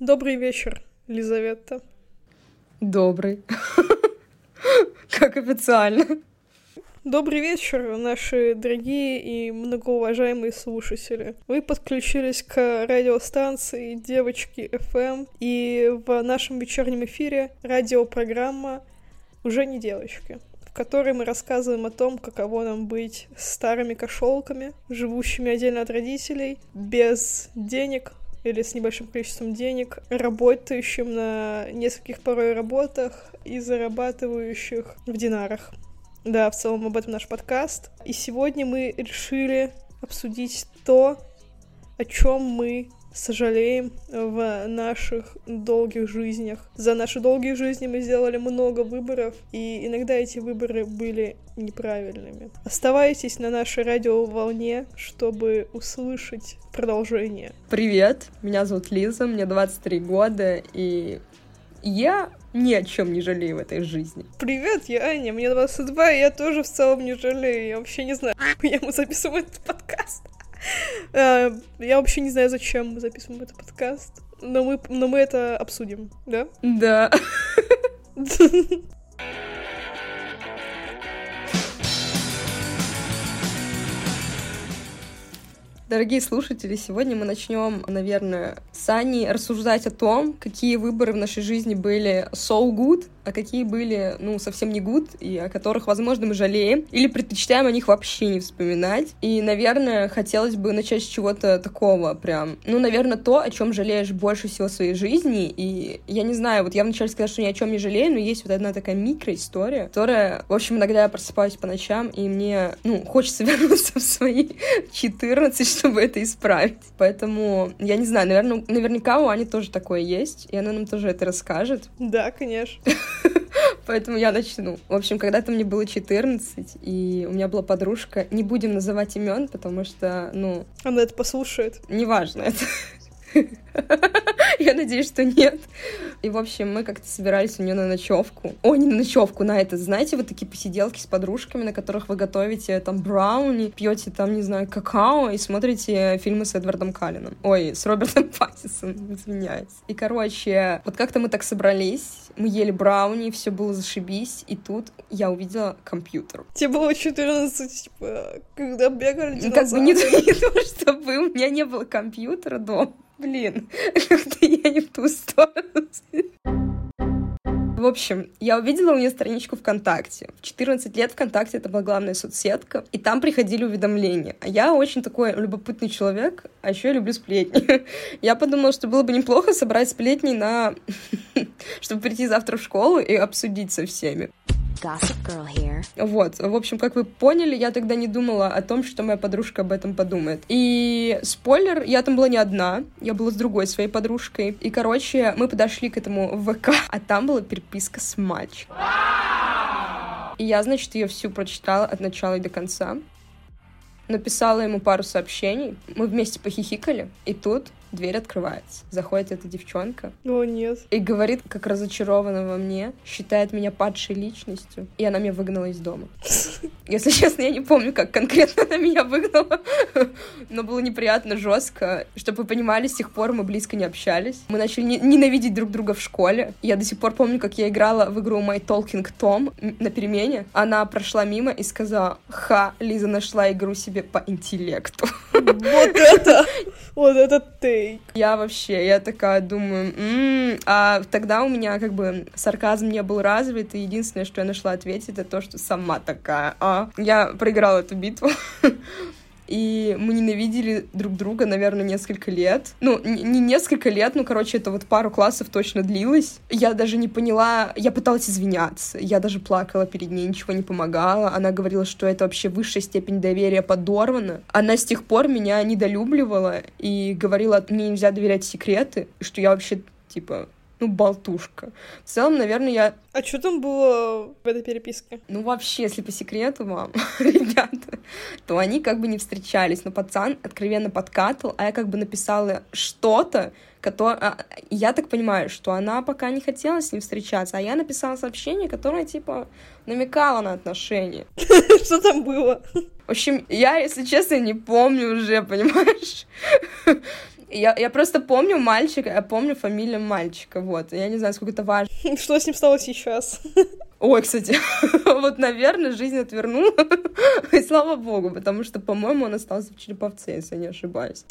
Добрый вечер, Лизавета. Добрый. Как официально. Добрый вечер, наши дорогие и многоуважаемые слушатели. Вы подключились к радиостанции Девочки FM, и в нашем вечернем эфире радиопрограмма «Уже не девочки», в которой мы рассказываем о том, каково нам быть старыми кошелками, живущими отдельно от родителей, без денег, или с небольшим количеством денег, работающим на нескольких порой работах и зарабатывающих в динарах. Да, в целом об этом наш подкаст. И сегодня мы решили обсудить то, о чем мы сожалеем в наших долгих жизнях. За наши долгие жизни мы сделали много выборов, и иногда эти выборы были неправильными. Оставайтесь на нашей радиоволне, чтобы услышать продолжение. Привет, меня зовут Лиза, мне 23 года, и я ни о чем не жалею в этой жизни. Привет, я Аня, мне 22, и я тоже в целом не жалею. Я вообще не знаю, я мы записываем этот подкаст. Э, я вообще не знаю, зачем мы записываем этот подкаст, но мы, но мы это обсудим, да? Да. Дорогие слушатели, сегодня мы начнем, наверное, с Аней рассуждать о том, какие выборы в нашей жизни были so good, а какие были, ну, совсем не good, и о которых, возможно, мы жалеем, или предпочитаем о них вообще не вспоминать. И, наверное, хотелось бы начать с чего-то такого прям, ну, наверное, то, о чем жалеешь больше всего в своей жизни, и я не знаю, вот я вначале сказала, что ни о чем не жалею, но есть вот одна такая микроистория, которая, в общем, иногда я просыпаюсь по ночам, и мне, ну, хочется вернуться в свои 14, чтобы это исправить. Поэтому, я не знаю, наверное, наверняка у Ани тоже такое есть, и она нам тоже это расскажет. Да, конечно. Поэтому я начну. В общем, когда-то мне было 14, и у меня была подружка. Не будем называть имен, потому что, ну... Она это послушает. Неважно это. Я надеюсь, что нет. И, в общем, мы как-то собирались у нее на ночевку. О, не на ночевку, на это. Знаете, вот такие посиделки с подружками, на которых вы готовите там брауни, пьете там, не знаю, какао и смотрите фильмы с Эдвардом Каллином. Ой, с Робертом Паттисоном, извиняюсь. И, короче, вот как-то мы так собрались, мы ели брауни, все было зашибись, и тут я увидела компьютер. Тебе было 14, типа, когда бегали динозавры. Как бы не, не то, чтобы у меня не было компьютера дома, Блин, как-то я не в ту сторону. В общем, я увидела у нее страничку ВКонтакте. В 14 лет ВКонтакте это была главная соцсетка, и там приходили уведомления. А я очень такой любопытный человек, а еще я люблю сплетни. Я подумала, что было бы неплохо собрать сплетни на... чтобы прийти завтра в школу и обсудить со всеми. Вот, в общем, как вы поняли, я тогда не думала о том, что моя подружка об этом подумает. И спойлер, я там была не одна, я была с другой своей подружкой. И, короче, мы подошли к этому ВК, а там была переписка с мальчиком. И я, значит, ее всю прочитала от начала и до конца. Написала ему пару сообщений. Мы вместе похихикали. И тут дверь открывается. Заходит эта девчонка. О, нет. И говорит, как разочарована во мне, считает меня падшей личностью, и она меня выгнала из дома. Если честно, я не помню, как конкретно она меня выгнала, но было неприятно, жестко. Чтобы вы понимали, с тех пор мы близко не общались. Мы начали ненавидеть друг друга в школе. Я до сих пор помню, как я играла в игру My Talking Tom на перемене. Она прошла мимо и сказала, ха, Лиза нашла игру себе по интеллекту. Вот это, вот это ты фейк. Я вообще, я такая думаю, м-м", а тогда у меня как бы сарказм не был развит, и единственное, что я нашла ответить, это то, что сама такая, а я проиграла эту битву. и мы ненавидели друг друга, наверное, несколько лет. Ну, не несколько лет, ну, короче, это вот пару классов точно длилось. Я даже не поняла, я пыталась извиняться, я даже плакала перед ней, ничего не помогала. Она говорила, что это вообще высшая степень доверия подорвана. Она с тех пор меня недолюбливала и говорила, мне нельзя доверять секреты, что я вообще, типа, ну, болтушка. В целом, наверное, я... А что там было в этой переписке? Ну, вообще, если по секрету вам, ребята, то они как бы не встречались, но пацан откровенно подкатывал, а я как бы написала что-то, которое... А, я так понимаю, что она пока не хотела с ним встречаться, а я написала сообщение, которое, типа, намекало на отношения. Что там было? В общем, я, если честно, не помню уже, понимаешь? Я, я просто помню мальчика, я помню фамилию мальчика, вот. Я не знаю, сколько это важно. Что с ним стало сейчас? Ой, кстати, вот, наверное, жизнь отвернула. И слава богу, потому что, по-моему, он остался в Череповце, если я не ошибаюсь.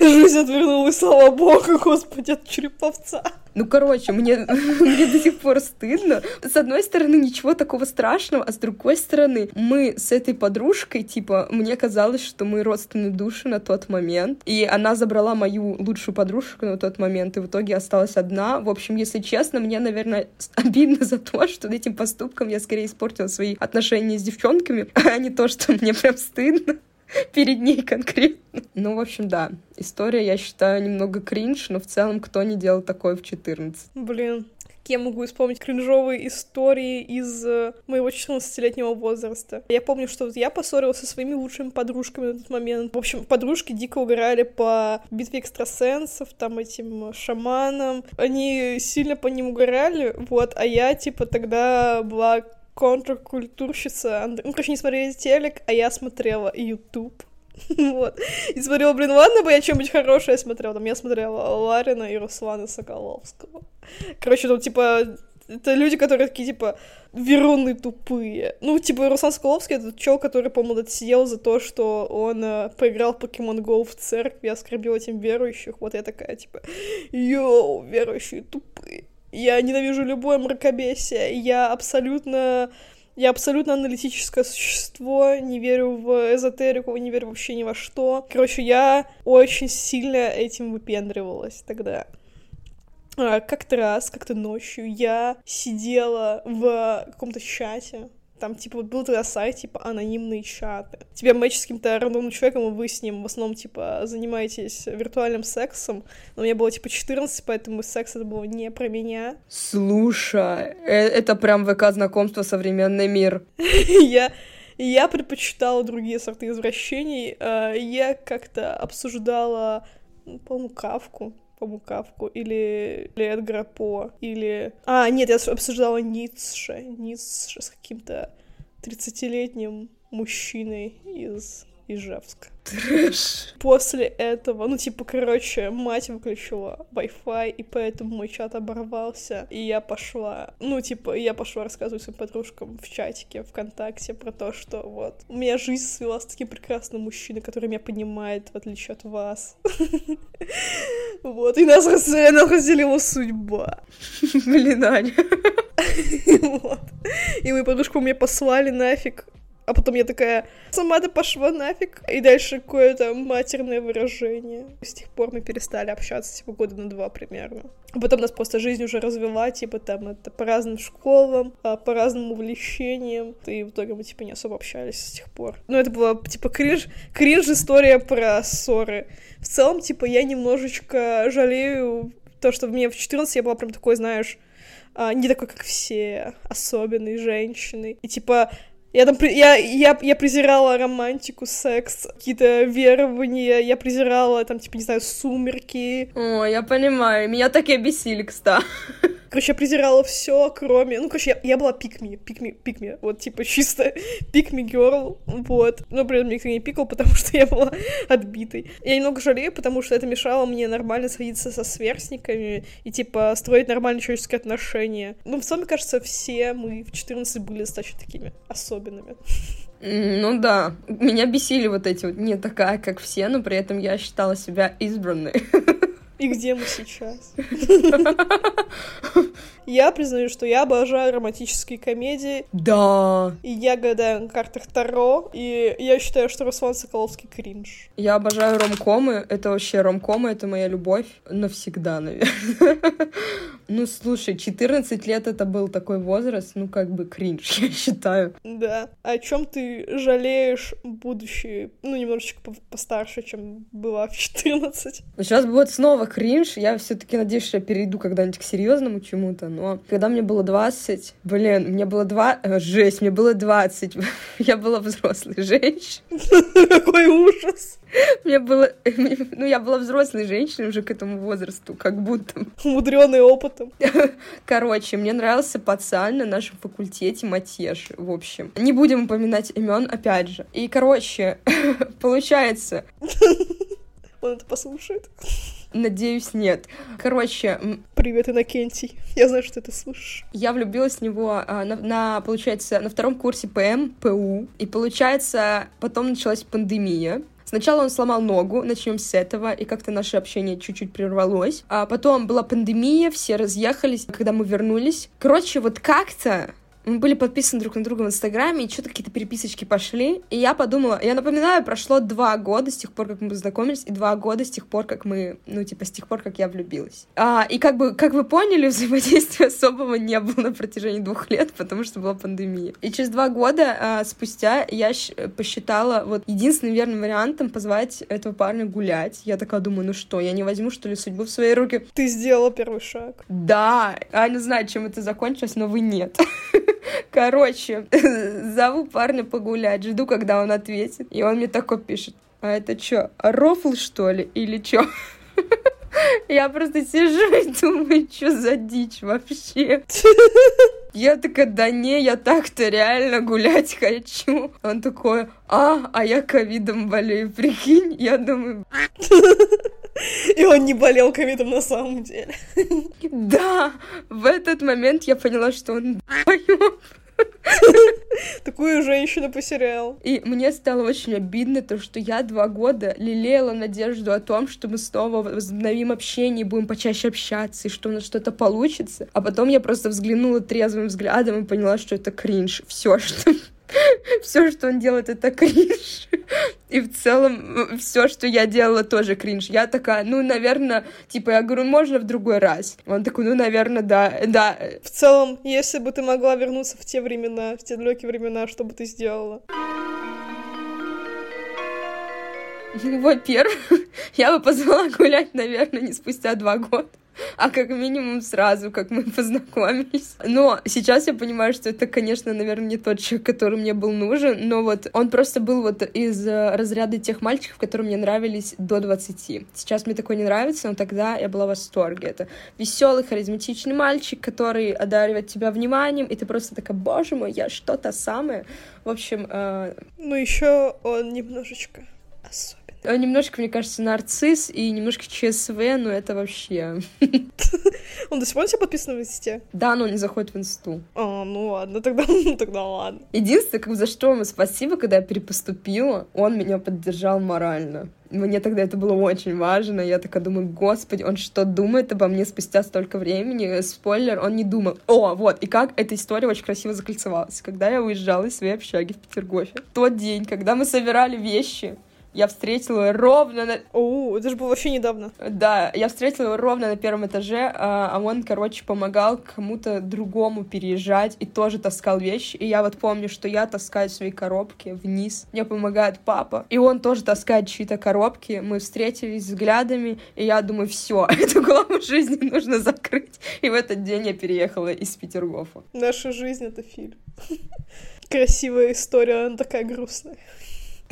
Жизнь отвернулась, слава богу, господи, от Череповца. Ну, короче, мне, мне до сих пор стыдно. С одной стороны, ничего такого страшного, а с другой стороны, мы с этой подружкой, типа, мне казалось, что мы родственные души на тот момент, и она забрала мою лучшую подружку на тот момент, и в итоге осталась одна. В общем, если честно, мне, наверное, обидно за то, что этим поступком я скорее испортила свои отношения с девчонками, а не то, что мне прям стыдно перед ней конкретно. Ну, в общем, да. История, я считаю, немного кринж, но в целом кто не делал такое в 14? Блин, я могу вспомнить кринжовые истории из э, моего 14-летнего возраста. Я помню, что вот я поссорилась со своими лучшими подружками на тот момент. В общем, подружки дико угорали по битве экстрасенсов, там этим шаманам. Они сильно по ним угорали, вот, а я, типа, тогда была контркультурщица. Ну, короче, не смотрели телек, а я смотрела YouTube. вот. И смотрела, блин, ладно бы я что-нибудь хорошее смотрела. Там я смотрела Ларина и Руслана Соколовского. Короче, там, типа, это люди, которые такие, типа, веруны тупые. Ну, типа, Руслан Соколовский — это чел, который, по-моему, сидел за то, что он э, поиграл в Pokemon Go в церкви, оскорбил этим верующих. Вот я такая, типа, йоу, верующие тупые. Я ненавижу любое мракобесие. Я абсолютно... Я абсолютно аналитическое существо, не верю в эзотерику, не верю вообще ни во что. Короче, я очень сильно этим выпендривалась тогда. А, как-то раз, как-то ночью я сидела в каком-то чате, там, типа, вот был тогда сайт, типа, анонимные чаты. Тебя матч с каким-то рандомным человеком, и вы с ним в основном, типа, занимаетесь виртуальным сексом. Но мне было, типа, 14, поэтому секс это было не про меня. Слушай, э, это прям ВК знакомство современный мир. Я я предпочитала другие сорты извращений. А, я как-то обсуждала, по-моему, кавку по Мукавку, или, или Эдгара По, или... А, нет, я обсуждала Ницше, Ницше с каким-то 30-летним мужчиной из Ижевска. Трэш. После этого, ну, типа, короче, мать выключила Wi-Fi, и поэтому мой чат оборвался, и я пошла, ну, типа, я пошла рассказывать своим подружкам в чатике ВКонтакте про то, что вот, у меня жизнь свелась с таким прекрасным мужчиной, который меня понимает, в отличие от вас. Вот, и нас разделила судьба. Блин, Аня. И мою подружку мне послали нафиг а потом я такая, сама ты пошла нафиг. И дальше какое-то матерное выражение. С тех пор мы перестали общаться, типа, года на два примерно. А потом нас просто жизнь уже развела, типа, там, это по разным школам, а, по разным увлечениям. И в итоге мы, типа, не особо общались с тех пор. Ну, это была, типа, кринж, кринж история про ссоры. В целом, типа, я немножечко жалею то, что мне в 14 я была прям такой, знаешь, а, не такой, как все, особенной женщиной. И, типа, я там, я, я, я презирала романтику, секс, какие-то верования, я презирала, там, типа, не знаю, сумерки. О, я понимаю, меня так и обесили, кстати. Короче, я презирала все, кроме... Ну, короче, я, я была пикми, пикми, пикми. Вот, типа, чисто пикми герл, вот. Но при этом никто не пикал, потому что я была отбитой. Я немного жалею, потому что это мешало мне нормально сходиться со сверстниками и, типа, строить нормальные человеческие отношения. Ну, в целом, мне кажется, все мы в 14 были достаточно такими особенными. Ну да, меня бесили вот эти вот не такая, как все, но при этом я считала себя избранной. И где мы сейчас? Я признаю, что я обожаю романтические комедии. Да. И я гадаю на картах Таро, и я считаю, что Руслан Соколовский кринж. Я обожаю ромкомы, это вообще ромкомы, это моя любовь навсегда, наверное. Ну, слушай, 14 лет это был такой возраст, ну, как бы кринж, я считаю. Да. О чем ты жалеешь, будучи, ну, немножечко постарше, чем была в 14? Сейчас будет снова кринж, я все таки надеюсь, что я перейду когда-нибудь к серьезному чему-то, но когда мне было 20, блин, мне было 2, э, жесть, мне было 20, я была взрослой женщиной. Какой ужас! Мне было... Ну, я была взрослой женщиной уже к этому возрасту, как будто. Мудрёный опытом. Короче, мне нравился пацан на нашем факультете Матеш, в общем. Не будем упоминать имен, опять же. И, короче, получается... Он это послушает? Надеюсь, нет. Короче... Привет, Иннокентий. Я знаю, что ты это слышишь. Я влюбилась в него а, на, на, получается, на втором курсе ПМ, ПУ. И, получается, потом началась пандемия. Сначала он сломал ногу, начнем с этого, и как-то наше общение чуть-чуть прервалось. А потом была пандемия, все разъехались, когда мы вернулись. Короче, вот как-то мы были подписаны друг на друга в Инстаграме, и что-то какие-то переписочки пошли. И я подумала, я напоминаю, прошло два года с тех пор, как мы познакомились, и два года с тех пор, как мы, ну, типа, с тех пор, как я влюбилась. А, и как бы, как вы поняли, взаимодействия особого не было на протяжении двух лет, потому что была пандемия. И через два года а, спустя я посчитала вот единственным верным вариантом позвать этого парня гулять. Я такая думаю, ну что, я не возьму, что ли, судьбу в свои руки? Ты сделала первый шаг. Да, я не знаю, чем это закончилось, но вы нет. Короче, зову парня погулять, жду, когда он ответит. И он мне такой пишет, а это что, рофл, что ли, или что? Я просто сижу и думаю, что за дичь вообще. Я такая, да не, я так-то реально гулять хочу. Он такой, а, а я ковидом болею, прикинь. Я думаю... И он не болел ковидом на самом деле. Да, в этот момент я поняла, что он Такую женщину потерял. И мне стало очень обидно то, что я два года лелеяла надежду о том, что мы снова возобновим общение, будем почаще общаться, и что у нас что-то получится. А потом я просто взглянула трезвым взглядом и поняла, что это кринж. Все, что все, что он делает, это кринж. И в целом все, что я делала, тоже кринж. Я такая, ну, наверное, типа, я говорю, можно в другой раз. Он такой, ну, наверное, да, да. В целом, если бы ты могла вернуться в те времена, в те далекие времена, что бы ты сделала? Ну, во-первых, я бы позвала гулять, наверное, не спустя два года а как минимум сразу, как мы познакомились. Но сейчас я понимаю, что это, конечно, наверное, не тот человек, который мне был нужен, но вот он просто был вот из э, разряда тех мальчиков, которые мне нравились до 20. Сейчас мне такой не нравится, но тогда я была в восторге. Это веселый, харизматичный мальчик, который одаривает тебя вниманием, и ты просто такая, боже мой, я что-то самое. В общем... Э... Ну, еще он немножечко особенный. Он немножко, мне кажется, нарцисс и немножко ЧСВ, но это вообще... Он до сих пор себя подписан в инсте? Да, но он не заходит в инсту. А, ну ладно, тогда, тогда ладно. Единственное, как за что ему спасибо, когда я перепоступила, он меня поддержал морально. Мне тогда это было очень важно. Я такая думаю, господи, он что думает обо мне спустя столько времени? Спойлер, он не думал. О, вот, и как эта история очень красиво закольцевалась. Когда я уезжала из своей общаги в Петергофе, тот день, когда мы собирали вещи, я встретила ровно на... О, это же было вообще недавно. Да, я встретила его ровно на первом этаже, а, а он, короче, помогал кому-то другому переезжать и тоже таскал вещи. И я вот помню, что я таскаю свои коробки вниз. Мне помогает папа. И он тоже таскает чьи-то коробки. Мы встретились взглядами, и я думаю, все, эту главу жизни нужно закрыть. И в этот день я переехала из Петергофа. Наша жизнь — это фильм. Красивая история, она такая грустная.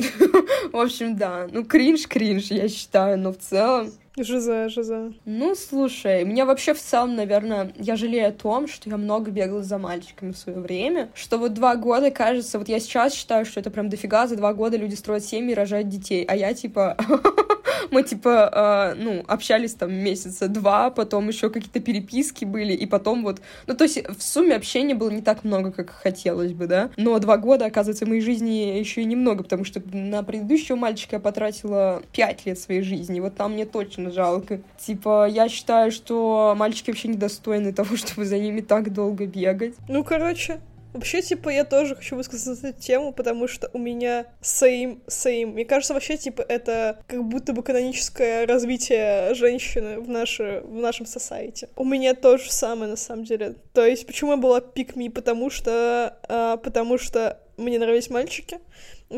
В общем, да. Ну, кринж-кринж, я считаю, но в целом... Жиза, жиза. Ну, слушай, мне вообще в целом, наверное, я жалею о том, что я много бегала за мальчиками в свое время, что вот два года, кажется, вот я сейчас считаю, что это прям дофига, за два года люди строят семьи и рожают детей, а я типа мы, типа, э, ну, общались там месяца два, потом еще какие-то переписки были, и потом вот... Ну, то есть в сумме общения было не так много, как хотелось бы, да? Но два года, оказывается, моей жизни еще и немного, потому что на предыдущего мальчика я потратила пять лет своей жизни, вот там мне точно жалко. Типа, я считаю, что мальчики вообще недостойны того, чтобы за ними так долго бегать. Ну, короче, Вообще, типа, я тоже хочу высказать эту тему, потому что у меня same, same. Мне кажется, вообще, типа, это как будто бы каноническое развитие женщины в, наше, в нашем society. У меня то же самое, на самом деле. То есть, почему я была пикми? Потому что, а, потому что мне нравились мальчики,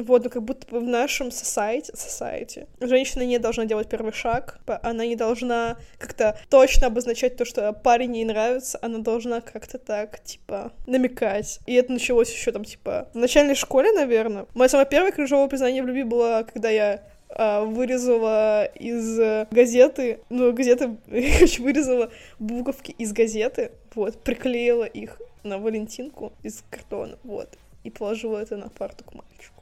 вот, ну как будто бы в нашем society, society женщина не должна делать первый шаг, она не должна как-то точно обозначать то, что парень ей нравится, она должна как-то так, типа, намекать. И это началось еще там, типа, в начальной школе, наверное. Мое самое первое крыжовое признание в любви было, когда я а, вырезала из газеты, ну, газеты, короче, вырезала буковки из газеты, вот, приклеила их на Валентинку из картона, вот, и положила это на парту к мальчику.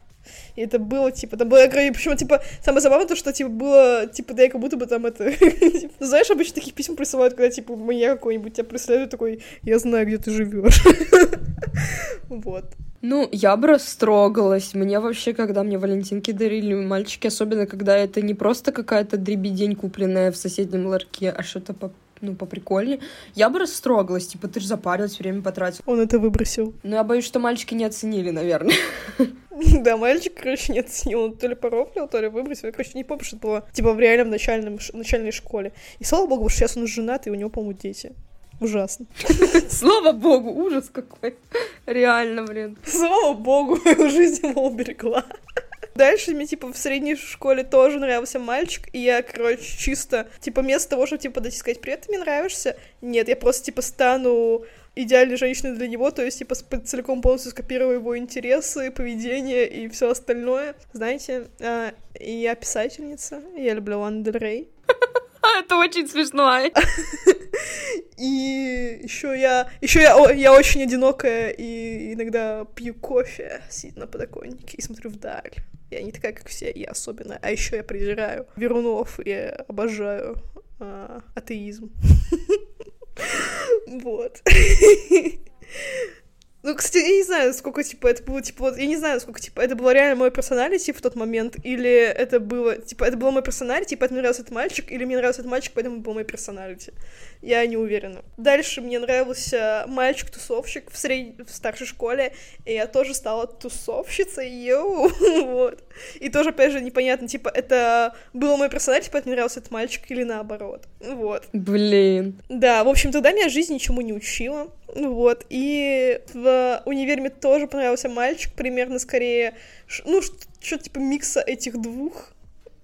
И это было, типа, там было, причем, типа, самое забавное то, что, типа, было, типа, да, я как будто бы там это... Типа, знаешь, обычно таких писем присылают, когда, типа, меня какой-нибудь тебя преследует, такой, я знаю, где ты живешь. Вот. Ну, я бы растрогалась. Мне вообще, когда мне валентинки дарили мальчики, особенно когда это не просто какая-то дребедень, купленная в соседнем ларьке, а что-то по ну, по прикольнее. Я бы растрогалась, типа, ты же запарилась, время потратил. Он это выбросил. Но я боюсь, что мальчики не оценили, наверное. Да, мальчик, короче, не оценил. Он то ли порофлил, то ли выбросил. Я, короче, не помню, что это было, типа, в реальном начальном, начальной школе. И слава богу, что сейчас он женат, и у него, по-моему, дети. Ужасно. Слава богу, ужас какой. Реально, блин. Слава богу, жизнь его уберегла. Дальше мне, типа, в средней школе тоже нравился мальчик, и я, короче, чисто, типа, вместо того, чтобы, типа, подойти сказать, привет, ты мне нравишься, нет, я просто, типа, стану идеальной женщиной для него, то есть, типа, целиком полностью скопирую его интересы, поведение и все остальное. Знаете, а, я писательница, я люблю Лана Дель Рей. Это очень смешно. И еще я, еще я, я очень одинокая и иногда пью кофе, сидя на подоконнике и смотрю вдаль. Я не такая, как все, я особенно. А еще я презираю Верунов и обожаю а, атеизм. Вот. Ну, кстати, я не знаю, сколько, типа, это было, типа, вот, я не знаю, сколько, типа, это было реально мой персоналити в тот момент, или это было, типа, это было мой персоналити, поэтому мне нравился этот мальчик, или мне нравился этот мальчик, поэтому был мой персоналити. Я не уверена. Дальше мне нравился мальчик-тусовщик в, сред... в старшей школе, и я тоже стала тусовщицей, йоу, вот. И тоже, опять же, непонятно, типа, это было мой персоналити, поэтому мне нравился этот мальчик, или наоборот, вот. Блин. Да, в общем, тогда меня жизнь ничему не учила, вот, и в универе мне тоже понравился мальчик, примерно скорее, ну, что-то типа микса этих двух,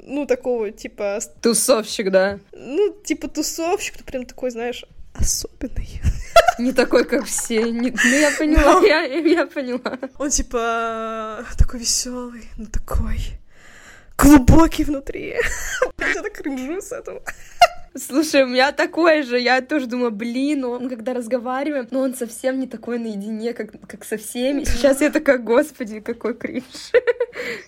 ну, такого, типа... Тусовщик, да? Ну, типа тусовщик, ну, прям такой, знаешь, особенный. Не такой, как все. Не... Ну, я поняла, я, я поняла. Он, типа, такой веселый, но такой глубокий внутри. Я так кринжу с этого. Слушай, у меня такое же, я тоже думаю, блин, он когда разговариваем, но он совсем не такой наедине, как, как со всеми. Сейчас я такая, господи, какой кринж.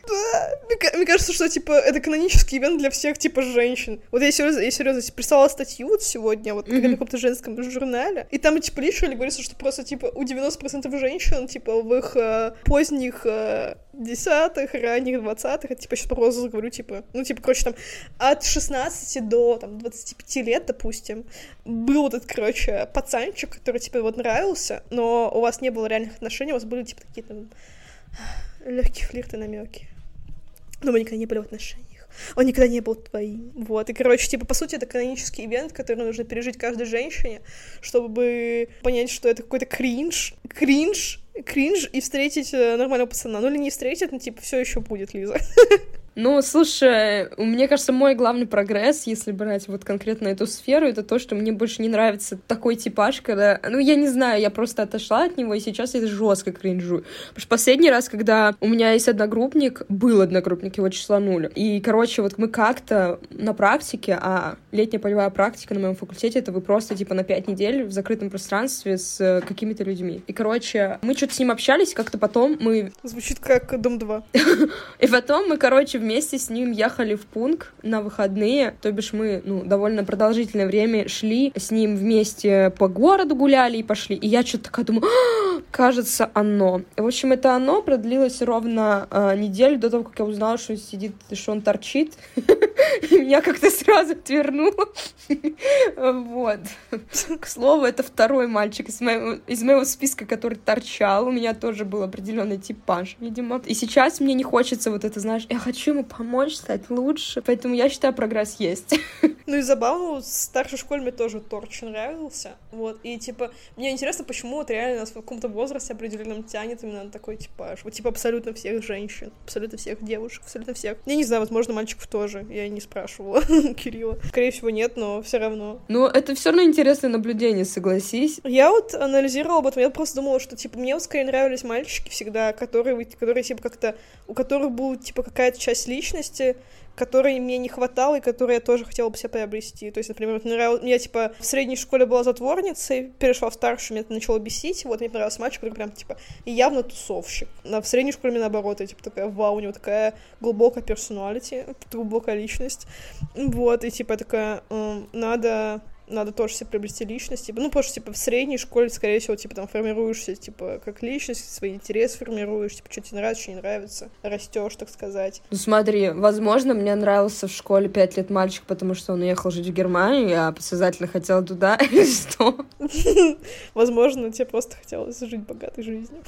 Да, мне, кажется, что, типа, это канонический ивент для всех, типа, женщин. Вот я серьезно, я серьезно прислала статью вот сегодня, вот, mm-hmm. на каком-то женском журнале, и там, типа, лишили говорится, что просто, типа, у 90% женщин, типа, в их э, поздних э, десятых, ранних двадцатых, типа, сейчас просто говорю, типа, ну, типа, короче, там, от 16 до, там, 25 лет, допустим, был этот, короче, пацанчик, который тебе вот нравился, но у вас не было реальных отношений, у вас были, типа, какие-то легкие флирты, намеки. Но мы никогда не были в отношениях. Он никогда не был твоим. Вот. И, короче, типа, по сути, это канонический ивент, который нужно пережить каждой женщине, чтобы понять, что это какой-то кринж. Кринж, кринж и встретить э, нормального пацана. Ну или не встретить, но типа все еще будет, Лиза. Ну, слушай, мне кажется, мой главный прогресс, если брать вот конкретно эту сферу, это то, что мне больше не нравится такой типаж, когда... Ну, я не знаю, я просто отошла от него, и сейчас я жестко кринжу. Потому что последний раз, когда у меня есть одногруппник, был одногруппник, его числа нуль. И, короче, вот мы как-то на практике, а летняя полевая практика на моем факультете, это вы просто, типа, на пять недель в закрытом пространстве с какими-то людьми. И, короче, мы что-то с ним общались, как-то потом мы... Звучит как Дом 2. И потом мы, короче, вместе с ним ехали в пункт на выходные, то бишь мы, ну, довольно продолжительное время шли с ним вместе по городу гуляли и пошли. И я что-то такая думаю, «А, кажется, оно. В общем, это оно продлилось ровно э, неделю до того, как я узнала, что он сидит, что он торчит. И меня как-то сразу отвернуло. Вот. К слову, это второй мальчик из моего, из моего списка, который торчал. У меня тоже был определенный типаж, видимо. И сейчас мне не хочется вот это, знаешь, я хочу ему помочь стать лучше. Поэтому я считаю, прогресс есть. Ну и забавно, старшей школе мне тоже Торч нравился. Вот. И типа, мне интересно, почему вот реально нас в каком-то возрасте определенном тянет именно на такой типаж. Вот типа абсолютно всех женщин, абсолютно всех девушек, абсолютно всех. Я не знаю, возможно, мальчиков тоже. Я не спрашивала Кирилла. Скорее всего, нет, но все равно. Ну, это все равно интересное наблюдение, согласись. Я вот анализировала об этом, я просто думала, что, типа, мне вот скорее нравились мальчики всегда, которые, которые типа, как-то, у которых была, типа, какая-то часть личности, которой мне не хватало и которой я тоже хотела бы себя приобрести. То есть, например, вот нравилось, я, типа, в средней школе была затворницей, перешла в старшую, меня это начало бесить, вот мне понравился мальчик, который прям, типа, явно тусовщик. А в средней школе мне наоборот, я, типа, такая, вау, у него такая глубокая персоналити, глубокая личность. Вот, и, типа, такая, надо надо тоже себе приобрести личность, типа, ну, потому что, типа, в средней школе, скорее всего, типа, там, формируешься, типа, как личность, свои интересы формируешь, типа, что тебе нравится, что не нравится, растешь, так сказать. Ну, смотри, возможно, мне нравился в школе пять лет мальчик, потому что он уехал жить в Германию, я подсознательно хотела туда, и что? Возможно, тебе просто хотелось жить богатой жизнью.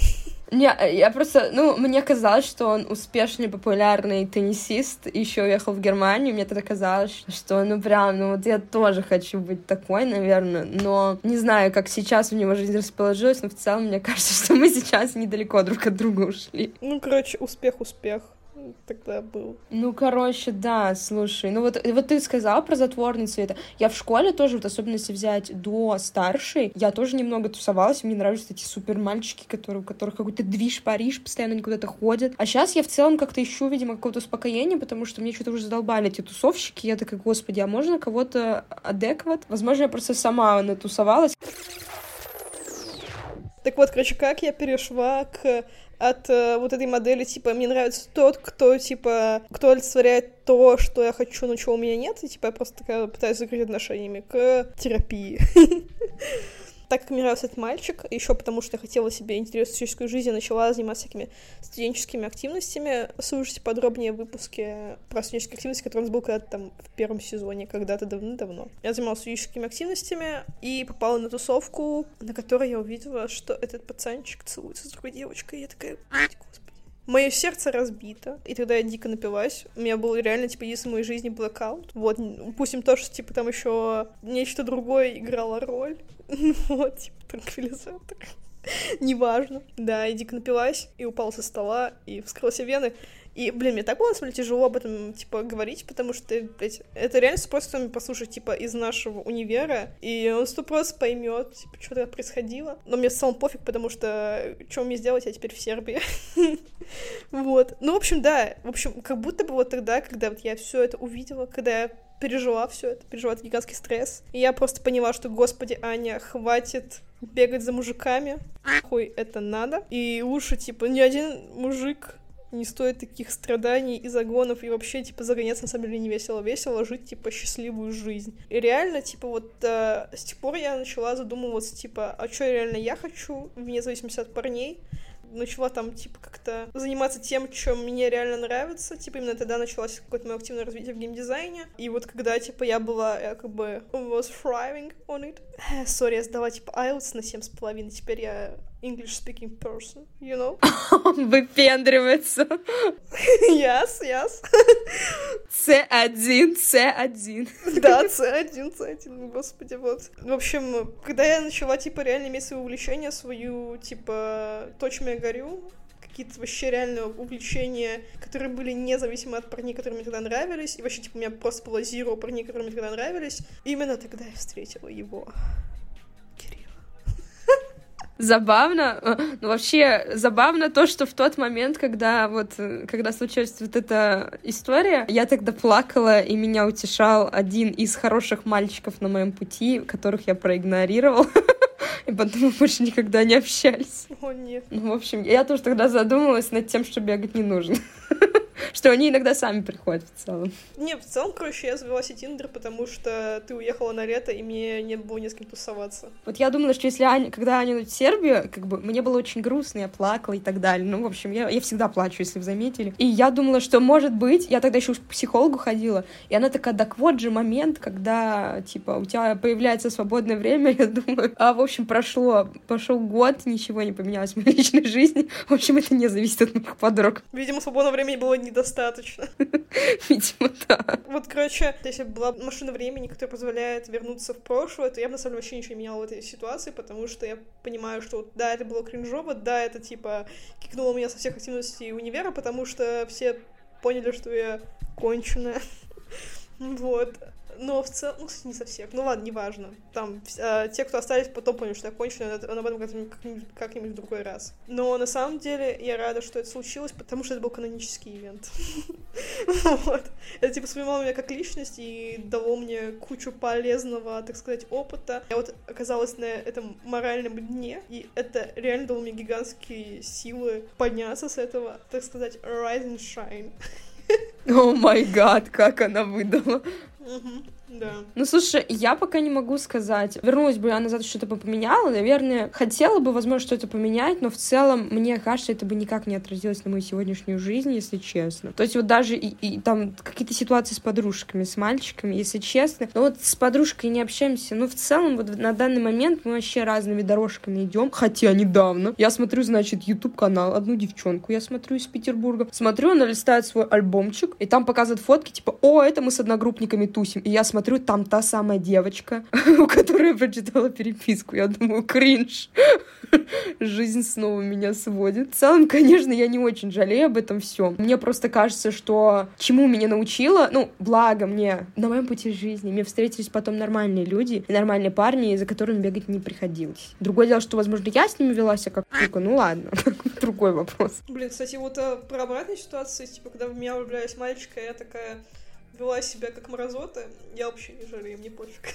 Не, я просто, ну, мне казалось, что он успешный, популярный теннисист, еще уехал в Германию, мне тогда казалось, что, ну, прям, ну, вот я тоже хочу быть такой, наверное, но не знаю, как сейчас у него жизнь расположилась, но в целом мне кажется, что мы сейчас недалеко друг от друга ушли. Ну, короче, успех-успех тогда был. Ну, короче, да, слушай, ну вот, вот ты сказал про затворницу это. Я в школе тоже, вот особенно если взять до старшей, я тоже немного тусовалась, мне нравятся эти супер мальчики, которые, у которых какой-то движ Париж, постоянно они куда-то ходят. А сейчас я в целом как-то ищу, видимо, какого-то успокоения, потому что мне что-то уже задолбали эти тусовщики. Я такая, господи, а можно кого-то адекват? Возможно, я просто сама натусовалась. Так вот, короче, как я перешла к от э, вот этой модели, типа, мне нравится тот, кто, типа, кто олицетворяет то, что я хочу, но чего у меня нет, и, типа, я просто такая пытаюсь закрыть отношениями к терапии. так как мне нравился этот мальчик, еще потому что я хотела себе интересную студенческую жизнь, я начала заниматься всякими студенческими активностями. Слушайте подробнее выпуски про студенческие активности, который у нас был когда-то там в первом сезоне, когда-то давно-давно. Я занималась студенческими активностями и попала на тусовку, на которой я увидела, что этот пацанчик целуется с другой девочкой, и я такая, господи. Мое сердце разбито, и тогда я дико напилась. У меня был реально, типа, если в моей жизни блокаут. Вот, упустим то, что, типа, там еще нечто другое играло роль. Вот, типа, транквилизатор. Неважно. Да, и дико напилась, и упала со стола, и вскрыла себе вены. И, блин, мне так было, на самом деле, тяжело об этом, типа, говорить, потому что, блядь, это реально просто послушать, типа, из нашего универа, и он сто просто поймет, типа, что то происходило. Но мне в пофиг, потому что что мне сделать, я теперь в Сербии. Вот. Ну, в общем, да. В общем, как будто бы вот тогда, когда вот я все это увидела, когда я пережила все это, пережила этот гигантский стресс. И я просто поняла, что, господи, Аня, хватит бегать за мужиками. Хуй это надо. И лучше, типа, ни один мужик не стоит таких страданий и загонов, и вообще, типа, загоняться на самом деле не весело. Весело жить, типа, счастливую жизнь. И реально, типа, вот э, с тех пор я начала задумываться, типа, а что реально я хочу, вне зависимости от парней, начала там, типа, как-то заниматься тем, чем мне реально нравится. Типа, именно тогда началось какое-то мое активное развитие в геймдизайне. И вот когда, типа, я была, я как бы was thriving on it. Сори, я сдала, типа, IELTS на семь с половиной. Теперь я English-speaking person, you know? Выпендривается. Yes, yes. C1, C1. Да, C1, C1, господи, вот. В общем, когда я начала, типа, реально иметь свое увлечение, свою, типа, то, чем я горю, какие-то вообще реальные увлечения, которые были независимы от парней, которые мне тогда нравились, и вообще, типа, у меня просто было зеро парней, которые мне тогда нравились. Именно тогда я встретила его забавно, э, ну вообще забавно то, что в тот момент, когда вот, э, когда случилась вот эта история, я тогда плакала, и меня утешал один из хороших мальчиков на моем пути, которых я проигнорировал. И потом мы больше никогда не общались. О, нет. Ну, в общем, я тоже тогда задумалась над тем, что бегать не нужно. что они иногда сами приходят в целом. Не, в целом, короче, я завела себе Тиндер, потому что ты уехала на лето, и мне не было ни с кем тусоваться. Вот я думала, что если Аня, когда Аня в Сербию, как бы мне было очень грустно, я плакала и так далее. Ну, в общем, я, я всегда плачу, если вы заметили. И я думала, что, может быть, я тогда еще к психологу ходила, и она такая, так вот же момент, когда, типа, у тебя появляется свободное время, я думаю, а, в общем, прошло, пошел год, ничего не поменялось в моей личной жизни. В общем, это не зависит от моих подруг. Видимо, свободного времени было недостаточно. Видимо, да. Вот, короче, если бы была машина времени, которая позволяет вернуться в прошлое, то я бы, на самом деле, вообще ничего не меняла в этой ситуации, потому что я понимаю, что да, это было кринжово, да, это, типа, кикнуло меня со всех активностей универа, потому что все поняли, что я конченая. Вот. Но в целом, ну, кстати, не со всех. Ну ладно, неважно. Там э, те, кто остались, потом поняли, что я кончена, он об этом как-нибудь, как-нибудь в другой раз. Но на самом деле я рада, что это случилось, потому что это был канонический ивент. вот. Это типа сформировало меня как личность и дало мне кучу полезного, так сказать, опыта. Я вот оказалась на этом моральном дне, и это реально дало мне гигантские силы подняться с этого, так сказать, rise and shine. О май гад, как она выдала. Mm-hmm. Да. Ну, слушай, я пока не могу сказать. Вернулась бы я назад, что-то бы поменяла. Наверное, хотела бы, возможно, что-то поменять, но в целом, мне кажется, это бы никак не отразилось на мою сегодняшнюю жизнь, если честно. То есть вот даже и, и там какие-то ситуации с подружками, с мальчиками, если честно. Но вот с подружкой не общаемся. Ну, в целом, вот на данный момент мы вообще разными дорожками идем. Хотя недавно я смотрю, значит, YouTube канал одну девчонку. Я смотрю из Петербурга. Смотрю, она листает свой альбомчик, и там показывает фотки, типа, о, это мы с одногруппниками тусим. И я смотрю смотрю, там та самая девочка, у которой я прочитала переписку. Я думаю, кринж. Жизнь снова меня сводит. В целом, конечно, я не очень жалею об этом все. Мне просто кажется, что чему меня научила, ну, благо мне на моем пути жизни, мне встретились потом нормальные люди нормальные парни, за которыми бегать не приходилось. Другое дело, что, возможно, я с ними вела себя как сука, ну ладно, другой вопрос. Блин, кстати, вот а, про обратную ситуацию, типа, когда в меня влюблялись мальчика, я такая вела себя как мразота, я вообще не жалею, мне пофиг.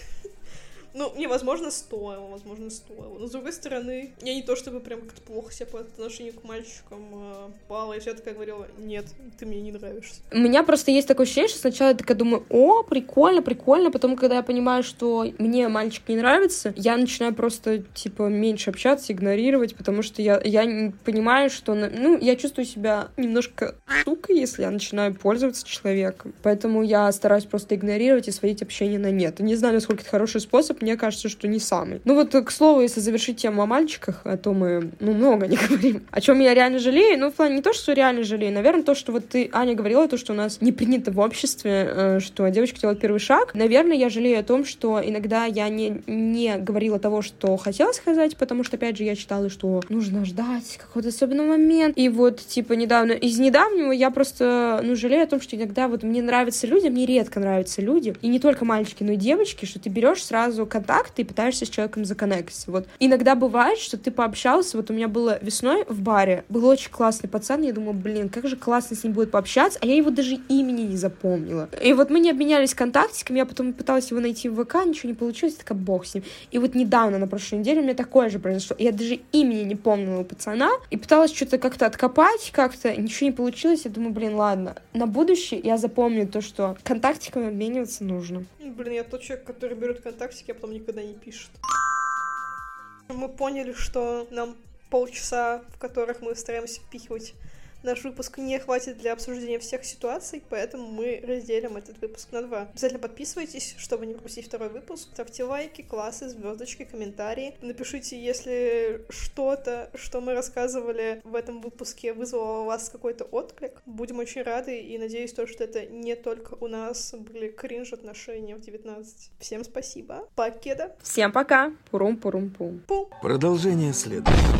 Ну, мне, возможно, стоило, возможно, стоило. Но, с другой стороны, я не то чтобы прям как-то плохо себя по отношению к мальчикам э, пала, и я такая говорила, нет, ты мне не нравишься. У меня просто есть такое ощущение, что сначала я такая думаю, о, прикольно, прикольно, потом, когда я понимаю, что мне мальчик не нравится, я начинаю просто, типа, меньше общаться, игнорировать, потому что я, я понимаю, что, ну, я чувствую себя немножко штукой, если я начинаю пользоваться человеком. Поэтому я стараюсь просто игнорировать и сводить общение на нет. Не знаю, насколько это хороший способ, мне кажется, что не самый. Ну вот, к слову, если завершить тему о мальчиках, а то мы, ну, много не говорим. О чем я реально жалею? Ну, в плане не то, что реально жалею, наверное, то, что вот ты, Аня, говорила, то, что у нас не принято в обществе, э, что девочка делает первый шаг. Наверное, я жалею о том, что иногда я не, не говорила того, что хотела сказать, потому что, опять же, я читала, что нужно ждать какой-то особенный момент. И вот, типа, недавно, из недавнего я просто, ну, жалею о том, что иногда вот мне нравятся люди, мне редко нравятся люди, и не только мальчики, но и девочки, что ты берешь сразу контакт и пытаешься с человеком законнектиться. Вот иногда бывает, что ты пообщался, вот у меня было весной в баре, был очень классный пацан, я думала, блин, как же классно с ним будет пообщаться, а я его даже имени не запомнила. И вот мы не обменялись контактиками, я потом пыталась его найти в ВК, ничего не получилось, такая бог с ним. И вот недавно, на прошлой неделе, у меня такое же произошло. Я даже имени не помнила у пацана, и пыталась что-то как-то откопать, как-то ничего не получилось. Я думаю, блин, ладно, на будущее я запомню то, что контактиками обмениваться нужно. Блин, я тот человек, который берет контактики, а потом никогда не пишет. Мы поняли, что нам полчаса, в которых мы стараемся впихивать Наш выпуск не хватит для обсуждения всех ситуаций, поэтому мы разделим этот выпуск на два. Обязательно подписывайтесь, чтобы не пропустить второй выпуск. Ставьте лайки, классы, звездочки, комментарии. Напишите, если что-то, что мы рассказывали в этом выпуске, вызвало у вас какой-то отклик. Будем очень рады и надеюсь, то, что это не только у нас были кринж отношения в 19. Всем спасибо. Покеда. Всем пока. Пурум-пурум-пум. Продолжение следует.